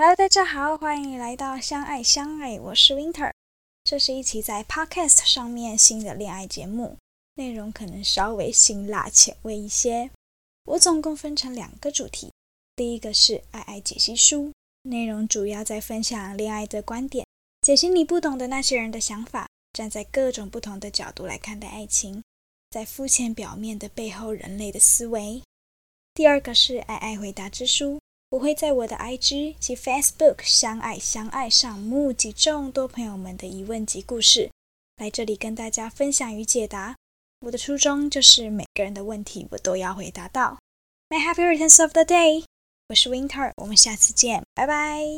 Hello，大家好，欢迎来到相爱相爱，我是 Winter。这是一期在 Podcast 上面新的恋爱节目，内容可能稍微辛辣浅味一些。我总共分成两个主题，第一个是爱爱解析书，内容主要在分享恋爱的观点，解析你不懂的那些人的想法，站在各种不同的角度来看待爱情，在肤浅表面的背后人类的思维。第二个是爱爱回答之书。我会在我的 IG 及 Facebook“ 相爱相爱”上募集众多朋友们的疑问及故事，来这里跟大家分享与解答。我的初衷就是每个人的问题我都要回答到。My happy returns of the day！我是 Winter，我们下次见，拜拜。